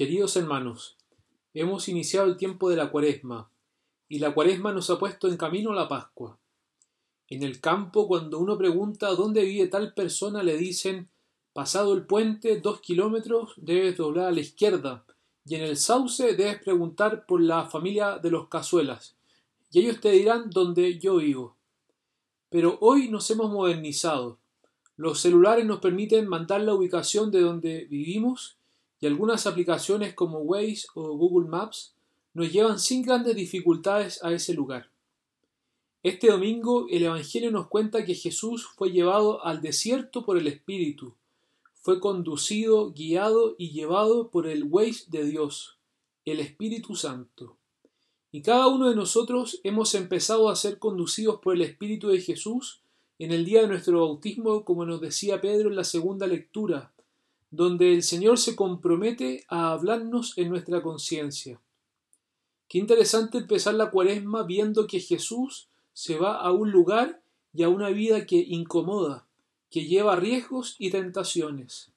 Queridos hermanos, hemos iniciado el tiempo de la cuaresma, y la cuaresma nos ha puesto en camino a la Pascua. En el campo, cuando uno pregunta dónde vive tal persona, le dicen pasado el puente dos kilómetros debes doblar a la izquierda, y en el sauce debes preguntar por la familia de los cazuelas, y ellos te dirán dónde yo vivo. Pero hoy nos hemos modernizado. Los celulares nos permiten mandar la ubicación de donde vivimos y algunas aplicaciones como Waze o Google Maps nos llevan sin grandes dificultades a ese lugar. Este domingo el Evangelio nos cuenta que Jesús fue llevado al desierto por el Espíritu, fue conducido, guiado y llevado por el Waze de Dios, el Espíritu Santo. Y cada uno de nosotros hemos empezado a ser conducidos por el Espíritu de Jesús en el día de nuestro bautismo, como nos decía Pedro en la segunda lectura, donde el Señor se compromete a hablarnos en nuestra conciencia. Qué interesante empezar la cuaresma viendo que Jesús se va a un lugar y a una vida que incomoda, que lleva riesgos y tentaciones.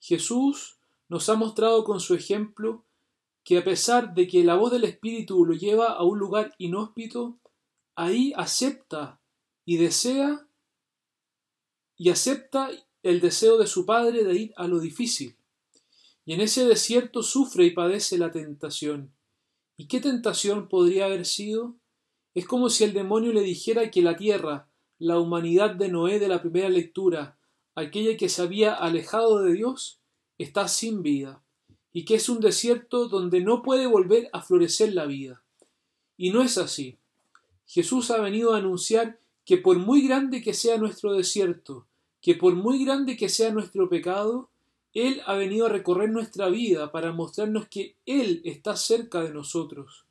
Jesús nos ha mostrado con su ejemplo que a pesar de que la voz del Espíritu lo lleva a un lugar inhóspito, ahí acepta y desea y acepta el deseo de su padre de ir a lo difícil. Y en ese desierto sufre y padece la tentación. ¿Y qué tentación podría haber sido? Es como si el demonio le dijera que la tierra, la humanidad de Noé de la primera lectura, aquella que se había alejado de Dios, está sin vida, y que es un desierto donde no puede volver a florecer la vida. Y no es así. Jesús ha venido a anunciar que por muy grande que sea nuestro desierto, que por muy grande que sea nuestro pecado, Él ha venido a recorrer nuestra vida para mostrarnos que Él está cerca de nosotros,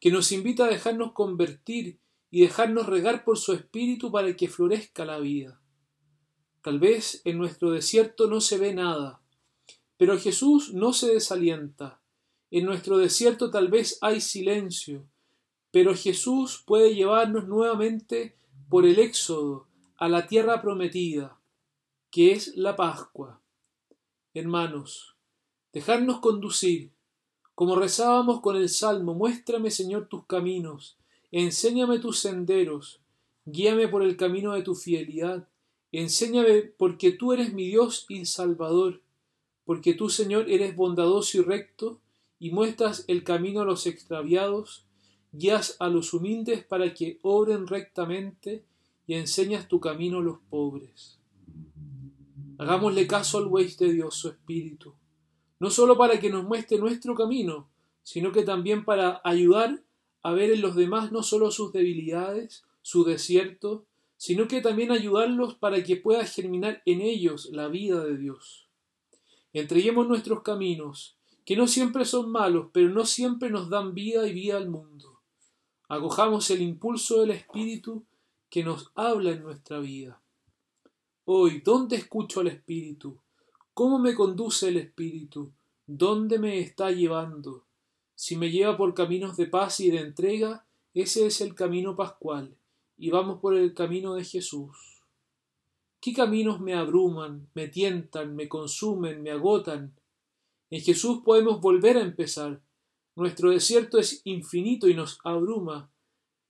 que nos invita a dejarnos convertir y dejarnos regar por su espíritu para que florezca la vida. Tal vez en nuestro desierto no se ve nada, pero Jesús no se desalienta. En nuestro desierto tal vez hay silencio, pero Jesús puede llevarnos nuevamente por el éxodo a la tierra prometida, que es la Pascua. Hermanos, dejarnos conducir, como rezábamos con el Salmo, muéstrame, Señor, tus caminos, enséñame tus senderos, guíame por el camino de tu fidelidad, enséñame porque tú eres mi Dios y Salvador, porque tú, Señor, eres bondadoso y recto, y muestras el camino a los extraviados, guías a los humildes para que obren rectamente, y enseñas tu camino a los pobres. Hagámosle caso al Weis de Dios, su Espíritu, no solo para que nos muestre nuestro camino, sino que también para ayudar a ver en los demás no solo sus debilidades, su desierto, sino que también ayudarlos para que pueda germinar en ellos la vida de Dios. Entreguemos nuestros caminos, que no siempre son malos, pero no siempre nos dan vida y vida al mundo. Acojamos el impulso del Espíritu que nos habla en nuestra vida. Hoy, ¿dónde escucho al Espíritu? ¿Cómo me conduce el Espíritu? ¿Dónde me está llevando? Si me lleva por caminos de paz y de entrega, ese es el camino pascual, y vamos por el camino de Jesús. ¿Qué caminos me abruman, me tientan, me consumen, me agotan? En Jesús podemos volver a empezar. Nuestro desierto es infinito y nos abruma,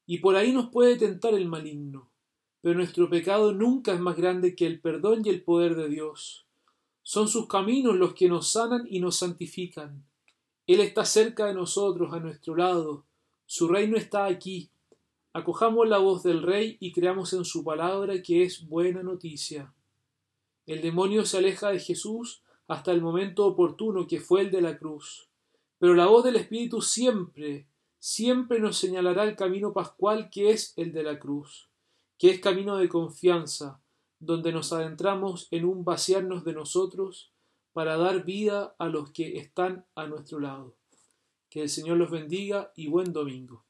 y por ahí nos puede tentar el maligno pero nuestro pecado nunca es más grande que el perdón y el poder de Dios. Son sus caminos los que nos sanan y nos santifican. Él está cerca de nosotros, a nuestro lado. Su reino está aquí. Acojamos la voz del Rey y creamos en su palabra que es buena noticia. El demonio se aleja de Jesús hasta el momento oportuno que fue el de la cruz. Pero la voz del Espíritu siempre, siempre nos señalará el camino pascual que es el de la cruz que es camino de confianza, donde nos adentramos en un vaciarnos de nosotros para dar vida a los que están a nuestro lado. Que el Señor los bendiga y buen domingo.